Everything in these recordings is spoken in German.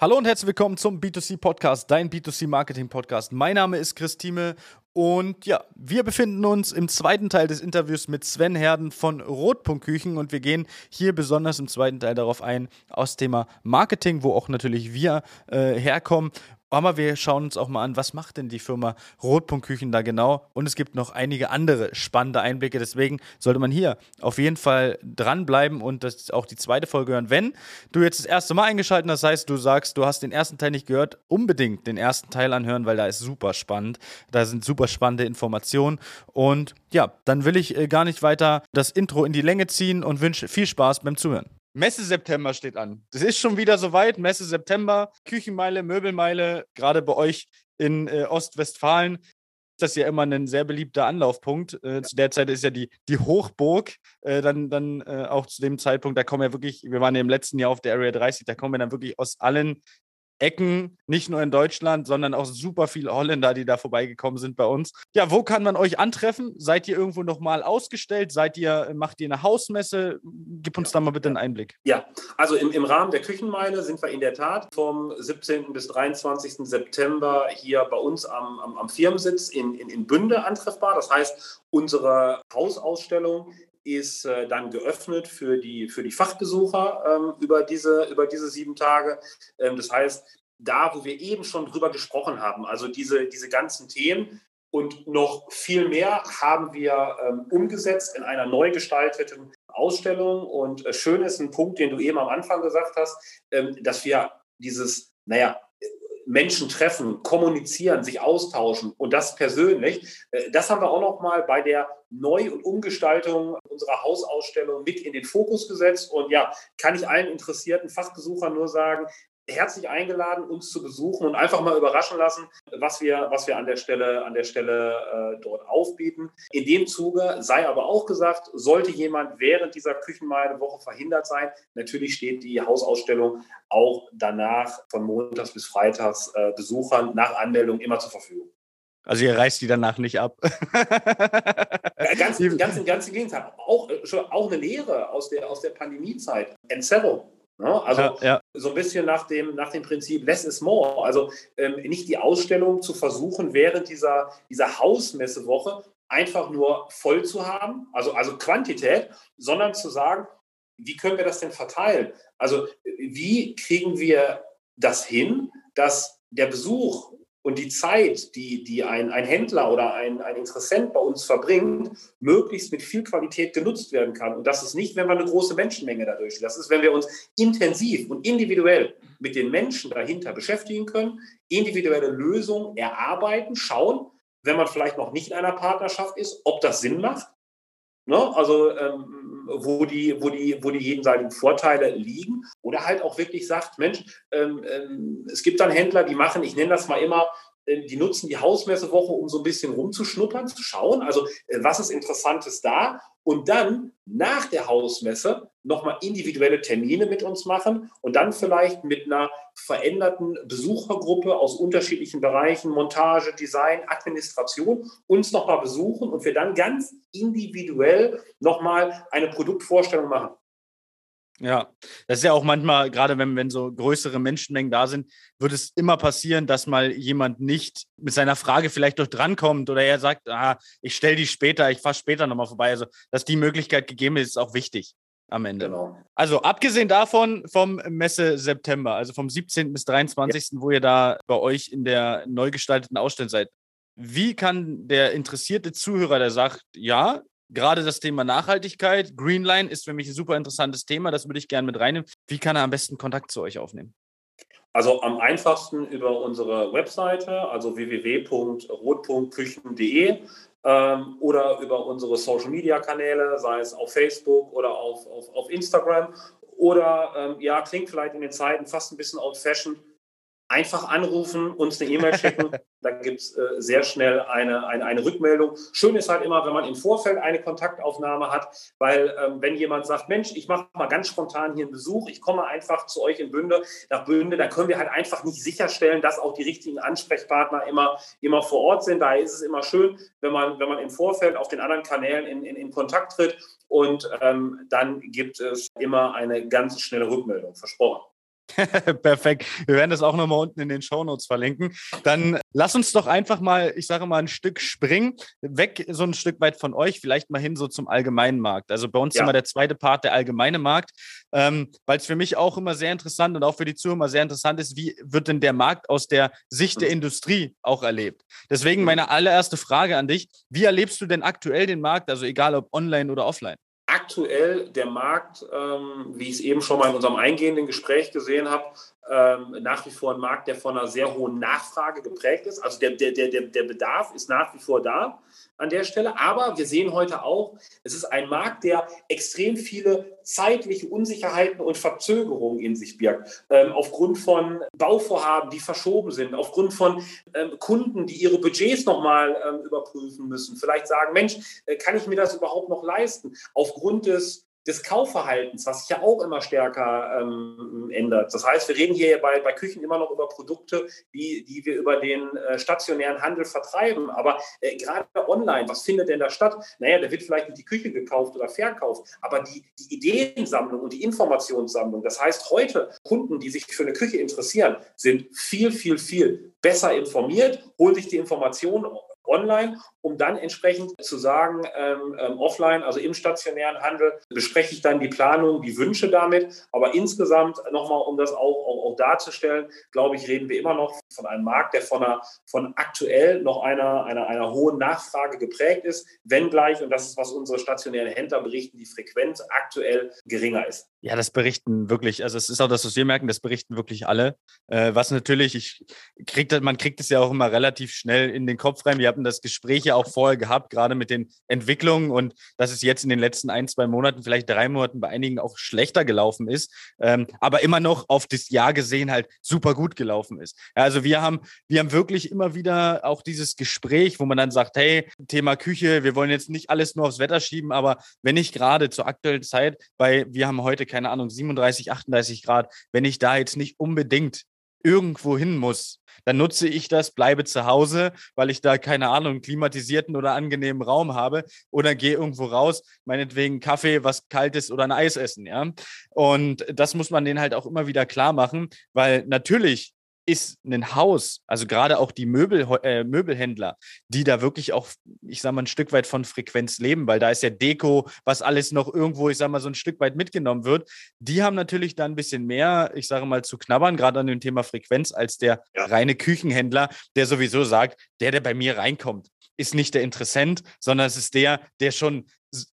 Hallo und herzlich willkommen zum B2C Podcast, dein B2C Marketing Podcast. Mein Name ist Christine und ja, wir befinden uns im zweiten Teil des Interviews mit Sven Herden von Rotpunktküchen und wir gehen hier besonders im zweiten Teil darauf ein, aus Thema Marketing, wo auch natürlich wir äh, herkommen aber wir schauen uns auch mal an, was macht denn die Firma Rotpunktküchen da genau? Und es gibt noch einige andere spannende Einblicke. Deswegen sollte man hier auf jeden Fall dranbleiben und das auch die zweite Folge hören. Wenn du jetzt das erste Mal eingeschaltet hast, das heißt, du sagst, du hast den ersten Teil nicht gehört, unbedingt den ersten Teil anhören, weil da ist super spannend. Da sind super spannende Informationen. Und ja, dann will ich äh, gar nicht weiter das Intro in die Länge ziehen und wünsche viel Spaß beim Zuhören. Messe September steht an. Das ist schon wieder soweit. Messe September, Küchenmeile, Möbelmeile, gerade bei euch in äh, Ostwestfalen. Das ist ja immer ein sehr beliebter Anlaufpunkt. Äh, zu der Zeit ist ja die, die Hochburg äh, dann, dann äh, auch zu dem Zeitpunkt, da kommen ja wirklich, wir waren ja im letzten Jahr auf der Area 30, da kommen wir dann wirklich aus allen Ecken, nicht nur in Deutschland, sondern auch super viele Holländer, die da vorbeigekommen sind bei uns. Ja, wo kann man euch antreffen? Seid ihr irgendwo nochmal ausgestellt? Seid ihr, macht ihr eine Hausmesse? Gib uns da mal bitte einen Einblick. Ja, also im, im Rahmen der Küchenmeile sind wir in der Tat vom 17. bis 23. September hier bei uns am, am, am Firmensitz in, in, in Bünde antreffbar. Das heißt, unsere Hausausstellung ist äh, dann geöffnet für die, für die Fachbesucher ähm, über, diese, über diese sieben Tage. Ähm, das heißt, da, wo wir eben schon drüber gesprochen haben, also diese, diese ganzen Themen und noch viel mehr haben wir ähm, umgesetzt in einer neu gestalteten Ausstellung. Und äh, schön ist ein Punkt, den du eben am Anfang gesagt hast, ähm, dass wir dieses, naja, Menschen treffen, kommunizieren, sich austauschen und das persönlich. Äh, das haben wir auch noch mal bei der Neu- und Umgestaltung unserer Hausausstellung mit in den Fokus gesetzt. Und ja, kann ich allen interessierten Fachbesuchern nur sagen, herzlich eingeladen, uns zu besuchen und einfach mal überraschen lassen, was wir, was wir an der Stelle, an der Stelle äh, dort aufbieten. In dem Zuge sei aber auch gesagt, sollte jemand während dieser Küchenmeile-Woche verhindert sein, natürlich steht die Hausausstellung auch danach von Montags bis Freitags äh, Besuchern nach Anmeldung immer zur Verfügung. Also ihr reißt die danach nicht ab. ganz, ganz, ganz im Gegenteil. Auch, äh, auch eine Lehre aus der, aus der Pandemiezeit. Entzerrung. Ne? Also ja, ja. so ein bisschen nach dem, nach dem Prinzip less is more. Also ähm, nicht die Ausstellung zu versuchen, während dieser, dieser Hausmessewoche einfach nur voll zu haben, also, also Quantität, sondern zu sagen, wie können wir das denn verteilen? Also wie kriegen wir das hin, dass der Besuch und die Zeit, die, die ein, ein Händler oder ein, ein Interessent bei uns verbringt, möglichst mit viel Qualität genutzt werden kann. Und das ist nicht, wenn wir eine große Menschenmenge dadurch. Das ist, wenn wir uns intensiv und individuell mit den Menschen dahinter beschäftigen können, individuelle Lösungen erarbeiten, schauen, wenn man vielleicht noch nicht in einer Partnerschaft ist, ob das Sinn macht. Ne? Also ähm, wo die, wo die, wo die jedenseitigen Vorteile liegen. Oder halt auch wirklich sagt, Mensch, ähm, ähm, es gibt dann Händler, die machen, ich nenne das mal immer, die nutzen die Hausmessewoche, um so ein bisschen rumzuschnuppern, zu schauen, also äh, was ist Interessantes da und dann nach der Hausmesse nochmal individuelle Termine mit uns machen und dann vielleicht mit einer veränderten Besuchergruppe aus unterschiedlichen Bereichen, Montage, Design, Administration, uns nochmal besuchen und wir dann ganz individuell nochmal eine Produktvorstellung machen. Ja, das ist ja auch manchmal, gerade wenn, wenn so größere Menschenmengen da sind, wird es immer passieren, dass mal jemand nicht mit seiner Frage vielleicht durch drankommt oder er sagt, ah, ich stelle die später, ich fahre später nochmal vorbei. Also, dass die Möglichkeit gegeben ist, ist auch wichtig am Ende. Genau. Also, abgesehen davon vom Messe September, also vom 17. bis 23., ja. wo ihr da bei euch in der neu gestalteten Ausstellung seid, wie kann der interessierte Zuhörer, der sagt, ja, gerade das Thema Nachhaltigkeit, Greenline ist für mich ein super interessantes Thema, das würde ich gerne mit reinnehmen. Wie kann er am besten Kontakt zu euch aufnehmen? Also am einfachsten über unsere Webseite, also www.rot.küchen.de ähm, oder über unsere Social-Media-Kanäle, sei es auf Facebook oder auf, auf, auf Instagram. Oder ähm, ja, klingt vielleicht in den Zeiten fast ein bisschen old-fashioned, einfach anrufen, uns eine E-Mail schicken. da gibt es äh, sehr schnell eine, eine, eine, Rückmeldung. Schön ist halt immer, wenn man im Vorfeld eine Kontaktaufnahme hat, weil ähm, wenn jemand sagt, Mensch, ich mache mal ganz spontan hier einen Besuch, ich komme einfach zu euch in Bünde, nach Bünde, da können wir halt einfach nicht sicherstellen, dass auch die richtigen Ansprechpartner immer, immer vor Ort sind. Daher ist es immer schön, wenn man, wenn man im Vorfeld auf den anderen Kanälen in, in, in Kontakt tritt und ähm, dann gibt es immer eine ganz schnelle Rückmeldung, versprochen. Perfekt. Wir werden das auch nochmal unten in den Shownotes verlinken. Dann lass uns doch einfach mal, ich sage mal, ein Stück springen, weg so ein Stück weit von euch, vielleicht mal hin so zum allgemeinen Markt. Also bei uns ja. immer der zweite Part der allgemeine Markt, ähm, weil es für mich auch immer sehr interessant und auch für die Zuhörer sehr interessant ist, wie wird denn der Markt aus der Sicht der mhm. Industrie auch erlebt. Deswegen mhm. meine allererste Frage an dich, wie erlebst du denn aktuell den Markt, also egal ob online oder offline? Aktuell der Markt, ähm, wie ich es eben schon mal in unserem eingehenden Gespräch gesehen habe, ähm, nach wie vor ein Markt, der von einer sehr hohen Nachfrage geprägt ist. Also der, der, der, der Bedarf ist nach wie vor da an der Stelle. Aber wir sehen heute auch, es ist ein Markt, der extrem viele zeitliche Unsicherheiten und Verzögerungen in sich birgt. Ähm, aufgrund von Bauvorhaben, die verschoben sind, aufgrund von ähm, Kunden, die ihre Budgets nochmal ähm, überprüfen müssen. Vielleicht sagen, Mensch, äh, kann ich mir das überhaupt noch leisten? Aufgrund des des Kaufverhaltens, was sich ja auch immer stärker ähm, ändert. Das heißt, wir reden hier bei, bei Küchen immer noch über Produkte, die, die wir über den äh, stationären Handel vertreiben. Aber äh, gerade online, was findet denn da statt? Naja, da wird vielleicht nicht die Küche gekauft oder verkauft, aber die, die Ideensammlung und die Informationssammlung. Das heißt, heute Kunden, die sich für eine Küche interessieren, sind viel, viel, viel besser informiert, holen sich die Informationen online, um dann entsprechend zu sagen, ähm, ähm, offline, also im stationären Handel, bespreche ich dann die Planung, die Wünsche damit. Aber insgesamt nochmal, um das auch, auch, auch, darzustellen, glaube ich, reden wir immer noch von einem Markt, der von, einer, von aktuell noch einer, einer, einer hohen Nachfrage geprägt ist, wenngleich, und das ist, was unsere stationären Händler berichten, die Frequenz aktuell geringer ist. Ja, das berichten wirklich, also es ist auch das, was wir merken, das berichten wirklich alle. Äh, was natürlich, ich krieg man kriegt es ja auch immer relativ schnell in den Kopf rein. Wir hatten das Gespräch ja auch vorher gehabt, gerade mit den Entwicklungen und dass es jetzt in den letzten ein, zwei Monaten, vielleicht drei Monaten bei einigen auch schlechter gelaufen ist, ähm, aber immer noch auf das Jahr gesehen halt super gut gelaufen ist. Ja, also wir haben, wir haben wirklich immer wieder auch dieses Gespräch, wo man dann sagt, hey, Thema Küche, wir wollen jetzt nicht alles nur aufs Wetter schieben, aber wenn ich gerade zur aktuellen Zeit bei, wir haben heute keine Ahnung, 37, 38 Grad, wenn ich da jetzt nicht unbedingt irgendwo hin muss, dann nutze ich das, bleibe zu Hause, weil ich da keine Ahnung, klimatisierten oder angenehmen Raum habe oder gehe irgendwo raus, meinetwegen Kaffee, was kaltes oder ein Eis essen, ja. Und das muss man denen halt auch immer wieder klar machen, weil natürlich ist ein Haus, also gerade auch die Möbel, äh, Möbelhändler, die da wirklich auch, ich sag mal, ein Stück weit von Frequenz leben, weil da ist ja Deko, was alles noch irgendwo, ich sag mal, so ein Stück weit mitgenommen wird. Die haben natürlich da ein bisschen mehr, ich sage mal, zu knabbern, gerade an dem Thema Frequenz, als der ja. reine Küchenhändler, der sowieso sagt, der, der bei mir reinkommt, ist nicht der Interessent, sondern es ist der, der schon,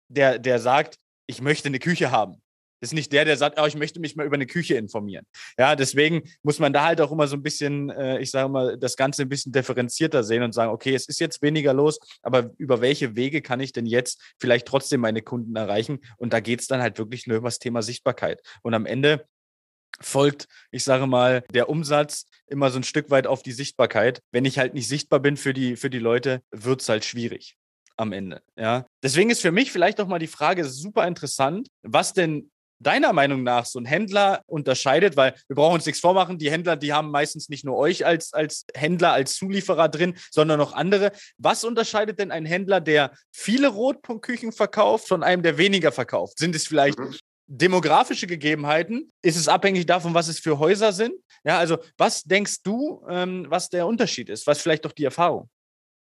der, der sagt, ich möchte eine Küche haben ist nicht der, der sagt, oh, ich möchte mich mal über eine Küche informieren. Ja, deswegen muss man da halt auch immer so ein bisschen, äh, ich sage mal, das Ganze ein bisschen differenzierter sehen und sagen, okay, es ist jetzt weniger los, aber über welche Wege kann ich denn jetzt vielleicht trotzdem meine Kunden erreichen? Und da geht es dann halt wirklich nur über das Thema Sichtbarkeit. Und am Ende folgt, ich sage mal, der Umsatz immer so ein Stück weit auf die Sichtbarkeit. Wenn ich halt nicht sichtbar bin für die, für die Leute, wird es halt schwierig am Ende. Ja, deswegen ist für mich vielleicht auch mal die Frage super interessant, was denn deiner Meinung nach so ein Händler unterscheidet? Weil wir brauchen uns nichts vormachen, die Händler, die haben meistens nicht nur euch als, als Händler, als Zulieferer drin, sondern auch andere. Was unterscheidet denn ein Händler, der viele Rotpunktküchen verkauft, von einem, der weniger verkauft? Sind es vielleicht mhm. demografische Gegebenheiten? Ist es abhängig davon, was es für Häuser sind? Ja, also was denkst du, ähm, was der Unterschied ist? Was vielleicht doch die Erfahrung?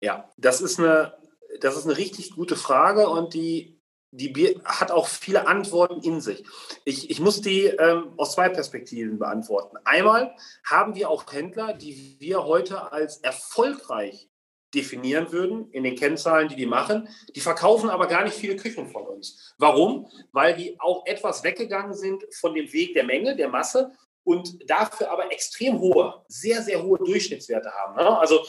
Ja, das ist eine, das ist eine richtig gute Frage und die die hat auch viele Antworten in sich. Ich, ich muss die ähm, aus zwei Perspektiven beantworten. Einmal haben wir auch Händler, die wir heute als erfolgreich definieren würden in den Kennzahlen, die die machen. Die verkaufen aber gar nicht viele Küchen von uns. Warum? Weil die auch etwas weggegangen sind von dem Weg der Menge, der Masse und dafür aber extrem hohe, sehr, sehr hohe Durchschnittswerte haben. Ne? Also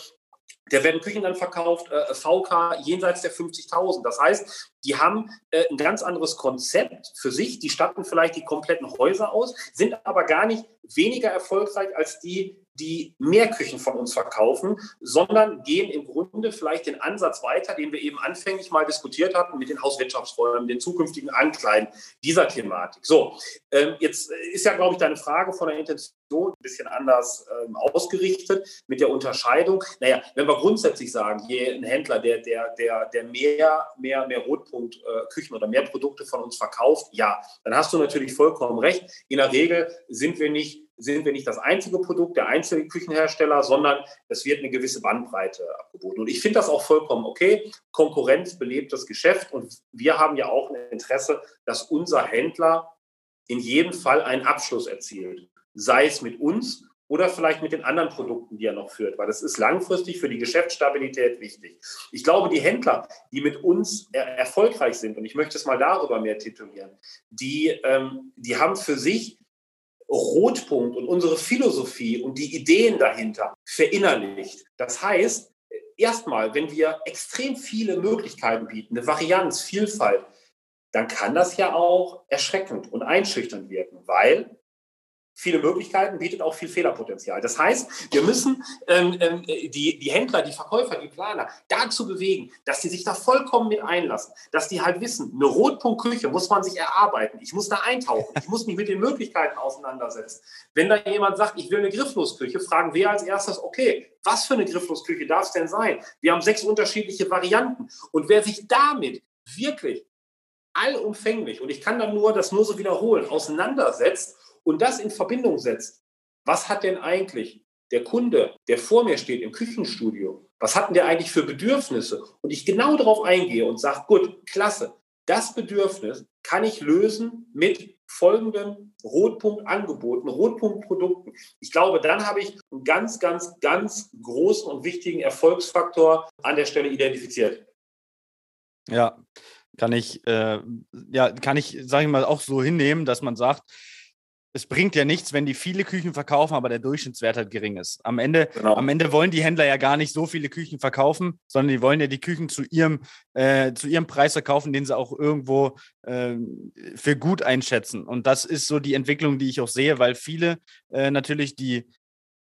der werden Küchen dann verkauft, äh, VK jenseits der 50.000. Das heißt, die haben äh, ein ganz anderes Konzept für sich. Die statten vielleicht die kompletten Häuser aus, sind aber gar nicht weniger erfolgreich als die, die mehr Küchen von uns verkaufen, sondern gehen im Grunde vielleicht den Ansatz weiter, den wir eben anfänglich mal diskutiert hatten mit den Hauswirtschaftsräumen, den zukünftigen Ankleiden dieser Thematik. So, ähm, jetzt ist ja, glaube ich, deine Frage von der Intention ein bisschen anders ähm, ausgerichtet mit der Unterscheidung. Naja, wenn wir grundsätzlich sagen, je ein Händler, der, der, der, der mehr, mehr, mehr Rotpunktküchen äh, oder mehr Produkte von uns verkauft, ja, dann hast du natürlich vollkommen recht. In der Regel sind wir nicht sind wir nicht das einzige Produkt, der einzige Küchenhersteller, sondern es wird eine gewisse Bandbreite abgeboten. Und ich finde das auch vollkommen okay. Konkurrenz belebt das Geschäft und wir haben ja auch ein Interesse, dass unser Händler in jedem Fall einen Abschluss erzielt. Sei es mit uns oder vielleicht mit den anderen Produkten, die er noch führt, weil das ist langfristig für die Geschäftsstabilität wichtig. Ich glaube, die Händler, die mit uns er erfolgreich sind, und ich möchte es mal darüber mehr titulieren, die, ähm, die haben für sich Rotpunkt und unsere Philosophie und die Ideen dahinter verinnerlicht. Das heißt, erstmal, wenn wir extrem viele Möglichkeiten bieten, eine Varianz, Vielfalt, dann kann das ja auch erschreckend und einschüchternd wirken, weil viele Möglichkeiten, bietet auch viel Fehlerpotenzial. Das heißt, wir müssen ähm, ähm, die, die Händler, die Verkäufer, die Planer dazu bewegen, dass sie sich da vollkommen mit einlassen, dass die halt wissen, eine Rotpunktküche muss man sich erarbeiten. Ich muss da eintauchen. Ich muss mich mit den Möglichkeiten auseinandersetzen. Wenn da jemand sagt, ich will eine Grifflosküche, fragen wir als erstes, okay, was für eine Grifflosküche darf es denn sein? Wir haben sechs unterschiedliche Varianten. Und wer sich damit wirklich allumfänglich, und ich kann dann nur das nur so wiederholen, auseinandersetzt und das in Verbindung setzt, was hat denn eigentlich der Kunde, der vor mir steht im Küchenstudio, was hat denn der eigentlich für Bedürfnisse? Und ich genau darauf eingehe und sage, gut, klasse, das Bedürfnis kann ich lösen mit folgenden Rotpunktangeboten, Rotpunktprodukten. Ich glaube, dann habe ich einen ganz, ganz, ganz großen und wichtigen Erfolgsfaktor an der Stelle identifiziert. Ja, kann ich, äh, ja, kann ich, sage ich mal, auch so hinnehmen, dass man sagt, es bringt ja nichts, wenn die viele Küchen verkaufen, aber der Durchschnittswert halt gering ist. Am Ende, genau. am Ende wollen die Händler ja gar nicht so viele Küchen verkaufen, sondern die wollen ja die Küchen zu ihrem, äh, zu ihrem Preis verkaufen, den sie auch irgendwo äh, für gut einschätzen. Und das ist so die Entwicklung, die ich auch sehe, weil viele äh, natürlich die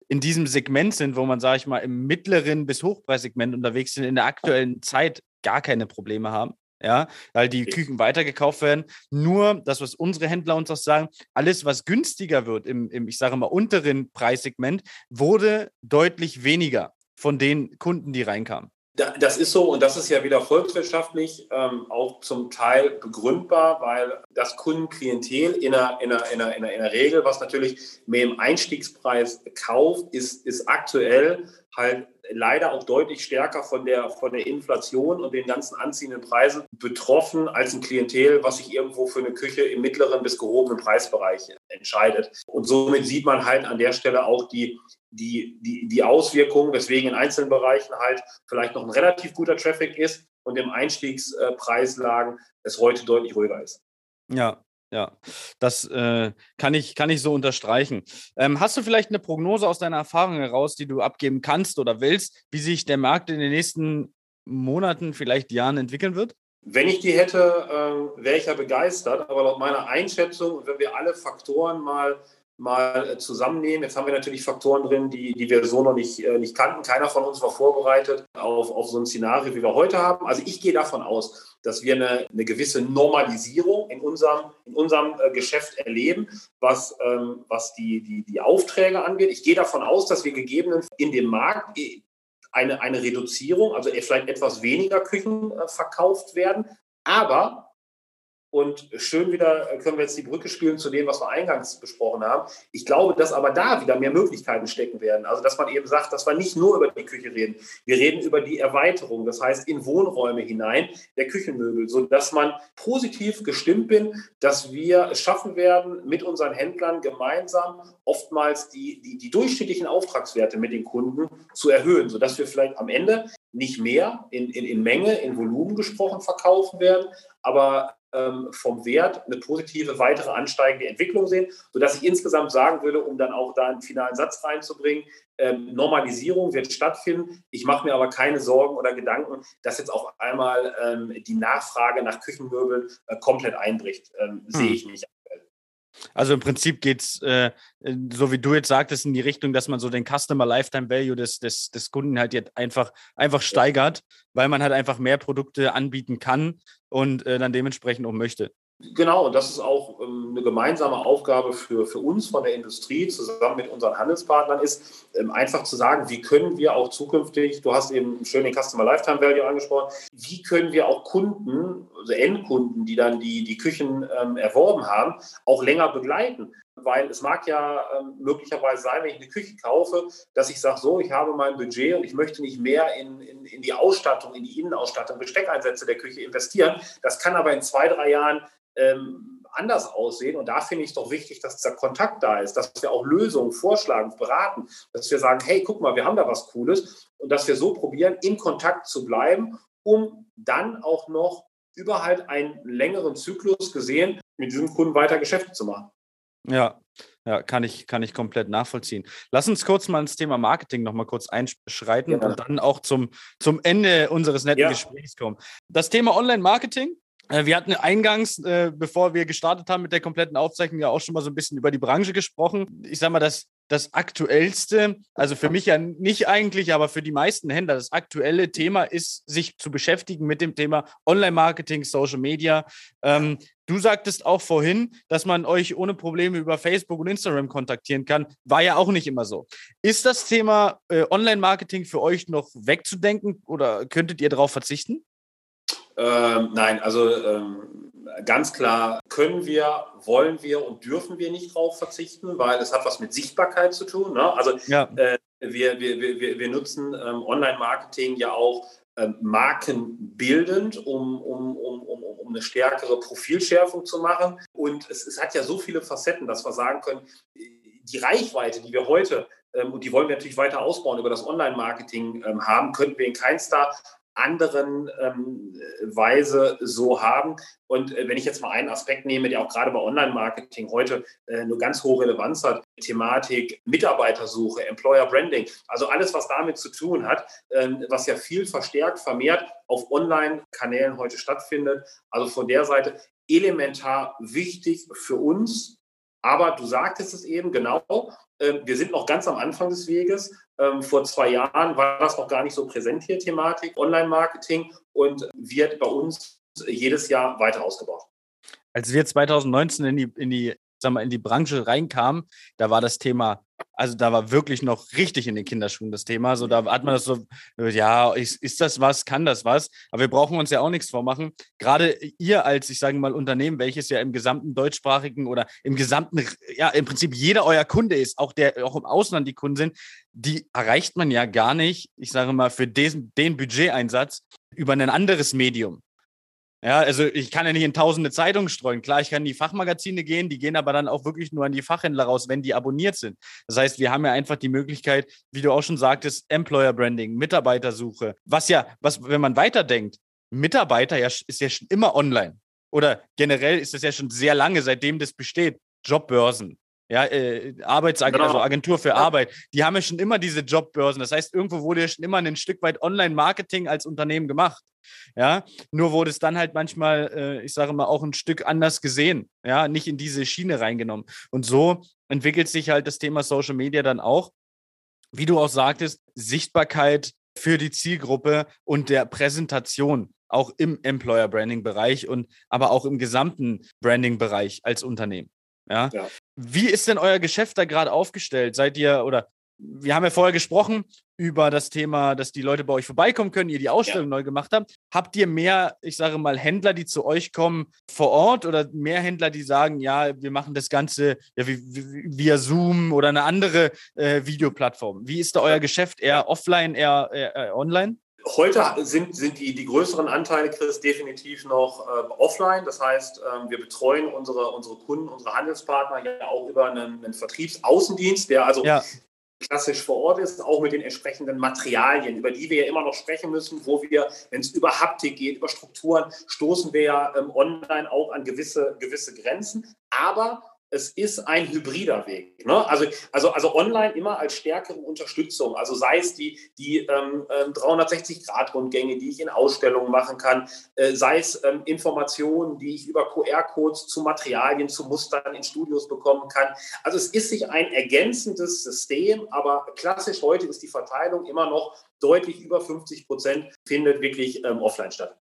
in diesem Segment sind, wo man, sage ich mal, im mittleren bis Hochpreissegment unterwegs sind, in der aktuellen Zeit gar keine Probleme haben ja, weil die Küchen weitergekauft werden. Nur das, was unsere Händler uns auch sagen, alles, was günstiger wird im, im ich sage mal, unteren Preissegment, wurde deutlich weniger von den Kunden, die reinkamen. Das ist so und das ist ja wieder volkswirtschaftlich ähm, auch zum Teil begründbar, weil das Kundenklientel in der, in, der, in, der, in, der, in der Regel, was natürlich mehr im Einstiegspreis kauft, ist, ist aktuell halt leider auch deutlich stärker von der, von der Inflation und den ganzen anziehenden Preisen betroffen als ein Klientel, was sich irgendwo für eine Küche im mittleren bis gehobenen Preisbereich entscheidet. Und somit sieht man halt an der Stelle auch die, die, die, die Auswirkungen, weswegen in einzelnen Bereichen halt vielleicht noch ein relativ guter Traffic ist und im Einstiegspreislagen es heute deutlich ruhiger ist. Ja, ja, das äh, kann, ich, kann ich so unterstreichen. Ähm, hast du vielleicht eine Prognose aus deiner Erfahrung heraus, die du abgeben kannst oder willst, wie sich der Markt in den nächsten Monaten, vielleicht Jahren entwickeln wird? Wenn ich die hätte, äh, wäre ich ja begeistert. Aber laut meiner Einschätzung, wenn wir alle Faktoren mal mal äh, zusammennehmen. Jetzt haben wir natürlich Faktoren drin, die, die wir so noch nicht, äh, nicht kannten. Keiner von uns war vorbereitet auf, auf so ein Szenario, wie wir heute haben. Also ich gehe davon aus, dass wir eine, eine gewisse Normalisierung in unserem, in unserem äh, Geschäft erleben, was, ähm, was die, die, die Aufträge angeht. Ich gehe davon aus, dass wir gegebenenfalls in dem Markt eine, eine Reduzierung, also vielleicht etwas weniger Küchen verkauft werden. Aber und schön wieder äh, können wir jetzt die Brücke spielen zu dem, was wir eingangs besprochen haben. Ich glaube, dass aber da wieder mehr Möglichkeiten stecken werden. Also, dass man eben sagt, dass wir nicht nur über die Küche reden. Wir reden über die Erweiterung, das heißt in Wohnräume hinein der Küchenmöbel, sodass man positiv gestimmt bin, dass wir es schaffen werden, mit unseren Händlern gemeinsam oftmals die, die, die durchschnittlichen Auftragswerte mit den Kunden zu erhöhen, sodass wir vielleicht am Ende nicht mehr in, in, in Menge, in Volumen gesprochen verkaufen werden, aber vom Wert eine positive weitere ansteigende Entwicklung sehen, sodass ich insgesamt sagen würde, um dann auch da einen finalen Satz reinzubringen, ähm, Normalisierung wird stattfinden. Ich mache mir aber keine Sorgen oder Gedanken, dass jetzt auf einmal ähm, die Nachfrage nach Küchenmöbeln äh, komplett einbricht. Ähm, hm. Sehe ich nicht. Also im Prinzip geht es, äh, so wie du jetzt sagtest, in die Richtung, dass man so den Customer Lifetime Value des, des, des Kunden halt jetzt einfach, einfach steigert, weil man halt einfach mehr Produkte anbieten kann und äh, dann dementsprechend auch möchte. Genau, und das ist auch ähm, eine gemeinsame Aufgabe für, für uns von der Industrie zusammen mit unseren Handelspartnern ist, ähm, einfach zu sagen, wie können wir auch zukünftig, du hast eben schön den Customer Lifetime Value angesprochen, wie können wir auch Kunden, also Endkunden, die dann die, die Küchen ähm, erworben haben, auch länger begleiten. Weil es mag ja ähm, möglicherweise sein, wenn ich eine Küche kaufe, dass ich sage, so, ich habe mein Budget und ich möchte nicht mehr in, in, in die Ausstattung, in die Innenausstattung, Besteckeinsätze der Küche investieren. Das kann aber in zwei, drei Jahren ähm, anders aussehen. Und da finde ich es doch wichtig, dass der Kontakt da ist, dass wir auch Lösungen vorschlagen, beraten, dass wir sagen, hey, guck mal, wir haben da was Cooles und dass wir so probieren, in Kontakt zu bleiben, um dann auch noch über einen längeren Zyklus gesehen mit diesem Kunden weiter Geschäfte zu machen. Ja, ja, kann ich, kann ich komplett nachvollziehen. Lass uns kurz mal ins Thema Marketing noch mal kurz einschreiten ja. und dann auch zum, zum Ende unseres netten ja. Gesprächs kommen. Das Thema Online-Marketing, äh, wir hatten eingangs, äh, bevor wir gestartet haben mit der kompletten Aufzeichnung, ja auch schon mal so ein bisschen über die Branche gesprochen. Ich sage mal, das, das aktuellste, also für mich ja nicht eigentlich, aber für die meisten Händler, das aktuelle Thema ist, sich zu beschäftigen mit dem Thema Online-Marketing, Social Media. Ähm, du sagtest auch vorhin, dass man euch ohne Probleme über Facebook und Instagram kontaktieren kann. War ja auch nicht immer so. Ist das Thema äh, Online-Marketing für euch noch wegzudenken oder könntet ihr darauf verzichten? Ähm, nein, also ähm, ganz klar können wir, wollen wir und dürfen wir nicht darauf verzichten, weil es hat was mit Sichtbarkeit zu tun. Ne? Also ja. äh, wir, wir, wir, wir nutzen ähm, Online-Marketing ja auch markenbildend, um, um, um, um, um eine stärkere Profilschärfung zu machen. Und es, es hat ja so viele Facetten, dass wir sagen können, die Reichweite, die wir heute ähm, und die wollen wir natürlich weiter ausbauen über das Online-Marketing ähm, haben, könnten wir in keinster anderen ähm, Weise so haben. Und äh, wenn ich jetzt mal einen Aspekt nehme, der auch gerade bei Online-Marketing heute äh, eine ganz hohe Relevanz hat, Thematik Mitarbeitersuche, Employer Branding, also alles, was damit zu tun hat, ähm, was ja viel verstärkt, vermehrt auf Online-Kanälen heute stattfindet. Also von der Seite elementar wichtig für uns. Aber du sagtest es eben genau, wir sind noch ganz am Anfang des Weges. Ähm, vor zwei Jahren war das noch gar nicht so präsent hier, Thematik Online-Marketing und wird bei uns jedes Jahr weiter ausgebaut. Als wir 2019 in die, in die, sag mal, in die Branche reinkamen, da war das Thema also da war wirklich noch richtig in den Kinderschuhen das Thema. So, da hat man das so, ja, ist, ist das was, kann das was? Aber wir brauchen uns ja auch nichts vormachen. Gerade ihr als, ich sage mal, Unternehmen, welches ja im gesamten deutschsprachigen oder im gesamten, ja, im Prinzip jeder euer Kunde ist, auch der auch im Ausland die Kunden sind, die erreicht man ja gar nicht, ich sage mal, für diesen, den Budgeteinsatz über ein anderes Medium. Ja, also ich kann ja nicht in tausende Zeitungen streuen. Klar, ich kann in die Fachmagazine gehen, die gehen aber dann auch wirklich nur an die Fachhändler raus, wenn die abonniert sind. Das heißt, wir haben ja einfach die Möglichkeit, wie du auch schon sagtest, Employer Branding, Mitarbeitersuche. Was ja, was, wenn man weiterdenkt, Mitarbeiter ja, ist ja schon immer online. Oder generell ist das ja schon sehr lange, seitdem das besteht. Jobbörsen, ja, äh, Arbeitsagentur, genau. also Agentur für ja. Arbeit, die haben ja schon immer diese Jobbörsen. Das heißt, irgendwo wurde ja schon immer ein Stück weit Online-Marketing als Unternehmen gemacht. Ja, nur wurde es dann halt manchmal, äh, ich sage mal, auch ein Stück anders gesehen, ja, nicht in diese Schiene reingenommen. Und so entwickelt sich halt das Thema Social Media dann auch, wie du auch sagtest, Sichtbarkeit für die Zielgruppe und der Präsentation auch im Employer Branding Bereich und aber auch im gesamten Branding Bereich als Unternehmen. Ja? ja. Wie ist denn euer Geschäft da gerade aufgestellt? Seid ihr oder wir haben ja vorher gesprochen über das Thema, dass die Leute bei euch vorbeikommen können, ihr die Ausstellung ja. neu gemacht habt. Habt ihr mehr, ich sage mal, Händler, die zu euch kommen vor Ort oder mehr Händler, die sagen, ja, wir machen das Ganze ja, via Zoom oder eine andere äh, Videoplattform? Wie ist da euer Geschäft? Eher offline, eher, eher, eher online? Heute sind, sind die, die größeren Anteile, Chris, definitiv noch äh, offline. Das heißt, ähm, wir betreuen unsere, unsere Kunden, unsere Handelspartner ja auch über einen, einen Vertriebsaußendienst, der also ja klassisch vor Ort ist, auch mit den entsprechenden Materialien, über die wir ja immer noch sprechen müssen, wo wir, wenn es über Haptik geht, über Strukturen, stoßen wir ja ähm, online auch an gewisse, gewisse Grenzen. Aber es ist ein hybrider Weg. Ne? Also, also, also online immer als stärkere Unterstützung. Also sei es die, die ähm, 360-Grad-Rundgänge, ähm, die ich in Ausstellungen machen kann, äh, sei es ähm, Informationen, die ich über QR-Codes zu Materialien, zu Mustern in Studios bekommen kann. Also es ist sich ein ergänzendes System, aber klassisch heute ist die Verteilung immer noch deutlich über 50 Prozent, findet wirklich ähm, offline statt.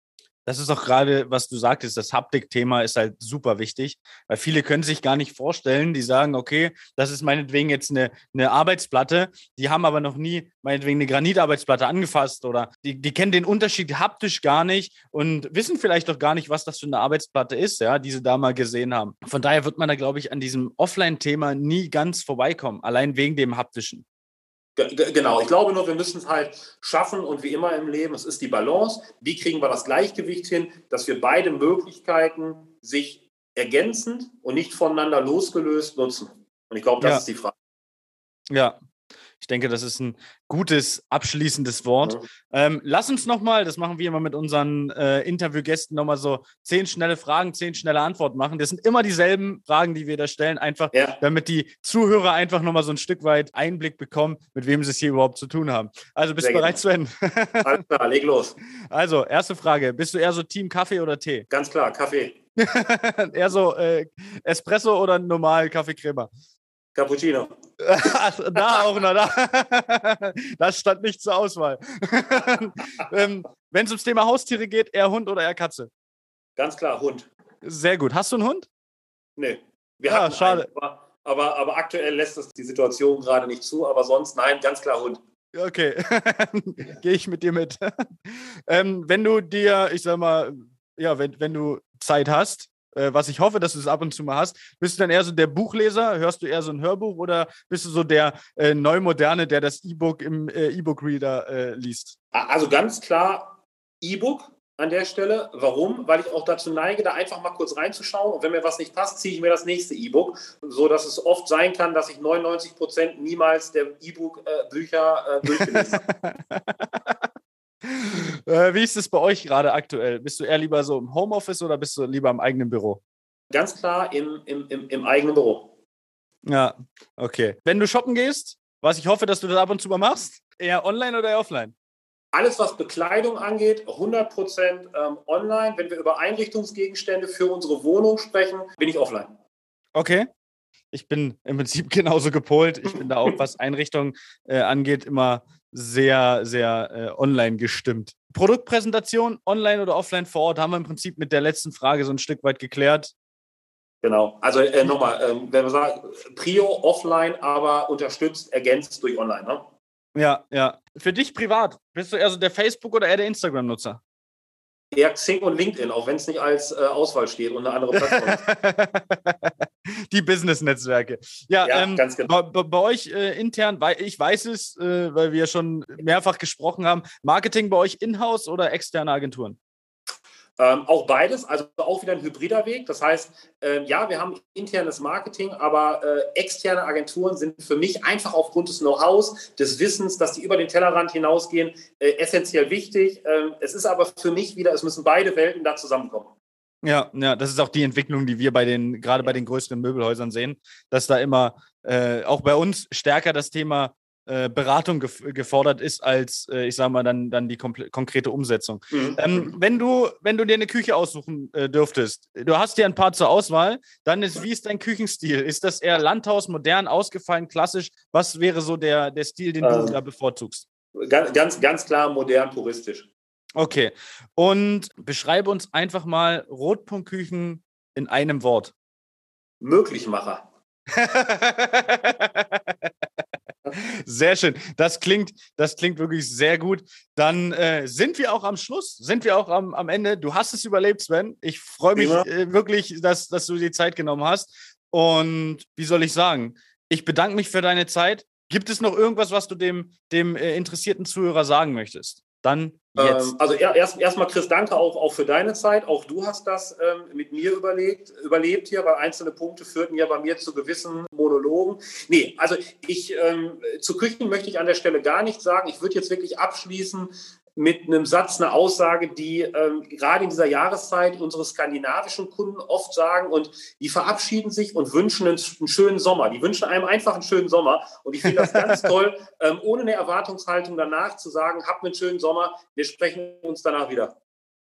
Das ist auch gerade, was du sagtest, das Haptik-Thema ist halt super wichtig, weil viele können sich gar nicht vorstellen, die sagen, okay, das ist meinetwegen jetzt eine, eine Arbeitsplatte, die haben aber noch nie meinetwegen eine Granitarbeitsplatte angefasst oder die, die kennen den Unterschied haptisch gar nicht und wissen vielleicht doch gar nicht, was das für eine Arbeitsplatte ist, ja, die sie da mal gesehen haben. Von daher wird man da, glaube ich, an diesem Offline-Thema nie ganz vorbeikommen, allein wegen dem haptischen. Genau, ich glaube nur, wir müssen es halt schaffen und wie immer im Leben, es ist die Balance. Wie kriegen wir das Gleichgewicht hin, dass wir beide Möglichkeiten sich ergänzend und nicht voneinander losgelöst nutzen? Und ich glaube, das ja. ist die Frage. Ja, ich denke, das ist ein gutes abschließendes Wort. Ja. Ähm, lass uns nochmal, das machen wir immer mit unseren äh, Interviewgästen, nochmal so zehn schnelle Fragen, zehn schnelle Antworten machen. Das sind immer dieselben Fragen, die wir da stellen, einfach ja. damit die Zuhörer einfach nochmal so ein Stück weit Einblick bekommen, mit wem sie es hier überhaupt zu tun haben. Also bist du bereit, Sven? Alles klar, leg los. Also, erste Frage. Bist du eher so Team Kaffee oder Tee? Ganz klar, Kaffee. eher so äh, Espresso oder normal Kaffeecrema? Cappuccino. da auch noch, da. Das stand nicht zur Auswahl. ähm, Wenn es ums Thema Haustiere geht, eher Hund oder eher Katze? Ganz klar, Hund. Sehr gut. Hast du einen Hund? Nee. Wir ah, schade. Einen, aber, aber, aber, aktuell lässt es die Situation gerade nicht zu. Aber sonst, nein, ganz klar Hund. Okay, gehe ich mit dir mit. ähm, wenn du dir, ich sag mal, ja, wenn, wenn du Zeit hast, äh, was ich hoffe, dass du es ab und zu mal hast. Bist du dann eher so der Buchleser? Hörst du eher so ein Hörbuch oder bist du so der äh, Neumoderne, der das E-Book im äh, E-Book-Reader äh, liest? Also ganz klar E-Book an der Stelle. Warum? Weil ich auch dazu neige, da einfach mal kurz reinzuschauen und wenn mir was nicht passt, ziehe ich mir das nächste E-Book, so dass es oft sein kann, dass ich 99 Prozent niemals der E-Book-Bücher äh, durchgelesen habe. Äh, wie ist es bei euch gerade aktuell? Bist du eher lieber so im Homeoffice oder bist du lieber im eigenen Büro? Ganz klar im, im, im, im eigenen Büro. Ja, okay. Wenn du shoppen gehst, was ich hoffe, dass du das ab und zu mal machst, eher online oder eher offline? Alles, was Bekleidung angeht, 100% ähm, online. Wenn wir über Einrichtungsgegenstände für unsere Wohnung sprechen, bin ich offline. Okay. Ich bin im Prinzip genauso gepolt. Ich bin da auch, was Einrichtung äh, angeht, immer sehr, sehr äh, online gestimmt. Produktpräsentation, online oder offline vor Ort, haben wir im Prinzip mit der letzten Frage so ein Stück weit geklärt. Genau, also äh, nochmal, ähm, wenn wir sagen, Prio offline, aber unterstützt, ergänzt durch online, ne? Ja, ja. Für dich privat, bist du eher so der Facebook- oder eher der Instagram-Nutzer? Eher Xing und LinkedIn, auch wenn es nicht als äh, Auswahl steht und eine andere Plattform Die Business-Netzwerke. Ja, ja ähm, ganz genau. Bei, bei euch äh, intern, weil ich weiß es, äh, weil wir schon mehrfach gesprochen haben, Marketing bei euch in-house oder externe Agenturen? Ähm, auch beides, also auch wieder ein hybrider Weg. Das heißt, äh, ja, wir haben internes Marketing, aber äh, externe Agenturen sind für mich einfach aufgrund des Know-hows, des Wissens, dass die über den Tellerrand hinausgehen, äh, essentiell wichtig. Ähm, es ist aber für mich wieder, es müssen beide Welten da zusammenkommen. Ja, ja, das ist auch die Entwicklung, die wir bei den, gerade bei den größeren Möbelhäusern sehen, dass da immer äh, auch bei uns stärker das Thema äh, Beratung gef gefordert ist als, äh, ich sage mal, dann, dann die konkrete Umsetzung. Mhm. Ähm, wenn, du, wenn du dir eine Küche aussuchen äh, dürftest, du hast dir ein paar zur Auswahl, dann ist, wie ist dein Küchenstil? Ist das eher Landhaus, modern, ausgefallen, klassisch? Was wäre so der, der Stil, den du ähm, da bevorzugst? Ganz, ganz, ganz klar modern, puristisch. Okay. Und beschreibe uns einfach mal Rotpunktküchen in einem Wort. Möglichmacher. Sehr schön. Das klingt, das klingt wirklich sehr gut. Dann äh, sind wir auch am Schluss, sind wir auch am, am Ende. Du hast es überlebt, Sven. Ich freue mich äh, wirklich, dass, dass du die Zeit genommen hast. Und wie soll ich sagen? Ich bedanke mich für deine Zeit. Gibt es noch irgendwas, was du dem, dem äh, interessierten Zuhörer sagen möchtest? Dann jetzt. Ähm, also erst erstmal Chris, danke auch, auch für deine Zeit. Auch du hast das ähm, mit mir überlegt, überlebt hier, weil einzelne Punkte führten ja bei mir zu gewissen Monologen. Nee, also ich ähm, zu Küchen möchte ich an der Stelle gar nichts sagen. Ich würde jetzt wirklich abschließen mit einem Satz, eine Aussage, die ähm, gerade in dieser Jahreszeit unsere skandinavischen Kunden oft sagen und die verabschieden sich und wünschen einen, einen schönen Sommer. Die wünschen einem einfach einen schönen Sommer und ich finde das ganz toll, ähm, ohne eine Erwartungshaltung danach zu sagen, habt einen schönen Sommer, wir sprechen uns danach wieder.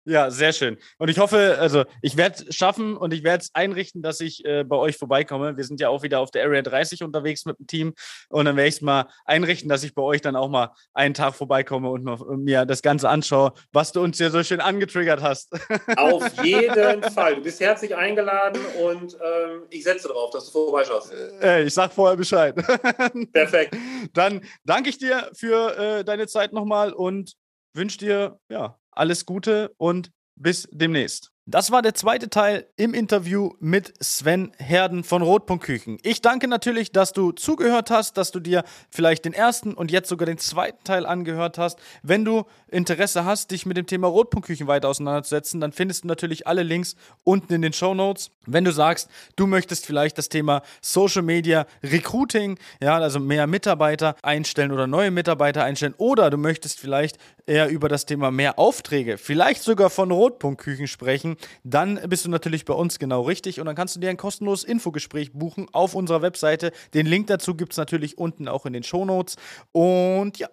Ja, sehr schön. Und ich hoffe, also ich werde es schaffen und ich werde es einrichten, dass ich äh, bei euch vorbeikomme. Wir sind ja auch wieder auf der Area 30 unterwegs mit dem Team. Und dann werde ich es mal einrichten, dass ich bei euch dann auch mal einen Tag vorbeikomme und, mal, und mir das Ganze anschaue, was du uns hier so schön angetriggert hast. Auf jeden Fall. Du bist herzlich eingeladen und ähm, ich setze darauf, dass du vorbeischaust. Äh, ich sag vorher Bescheid. Perfekt. Dann danke ich dir für äh, deine Zeit nochmal und wünsche dir ja alles Gute und bis demnächst. Das war der zweite Teil im Interview mit Sven Herden von Rotpunktküchen. Ich danke natürlich, dass du zugehört hast, dass du dir vielleicht den ersten und jetzt sogar den zweiten Teil angehört hast. Wenn du Interesse hast, dich mit dem Thema Rotpunktküchen weiter auseinanderzusetzen, dann findest du natürlich alle Links unten in den Show Notes. Wenn du sagst, du möchtest vielleicht das Thema Social Media Recruiting, ja, also mehr Mitarbeiter einstellen oder neue Mitarbeiter einstellen, oder du möchtest vielleicht eher über das Thema mehr Aufträge, vielleicht sogar von Rotpunktküchen sprechen, dann bist du natürlich bei uns genau richtig und dann kannst du dir ein kostenloses Infogespräch buchen auf unserer Webseite. Den Link dazu gibt es natürlich unten auch in den Shownotes. Und ja,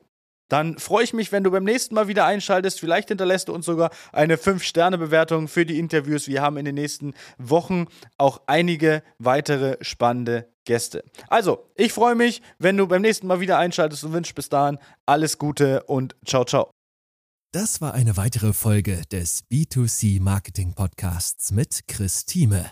dann freue ich mich, wenn du beim nächsten Mal wieder einschaltest. Vielleicht hinterlässt du uns sogar eine 5-Sterne-Bewertung für die Interviews. Wir haben in den nächsten Wochen auch einige weitere spannende Gäste. Also, ich freue mich, wenn du beim nächsten Mal wieder einschaltest und wünsche bis dahin alles Gute und ciao, ciao. Das war eine weitere Folge des B2C Marketing Podcasts mit Chris Thieme.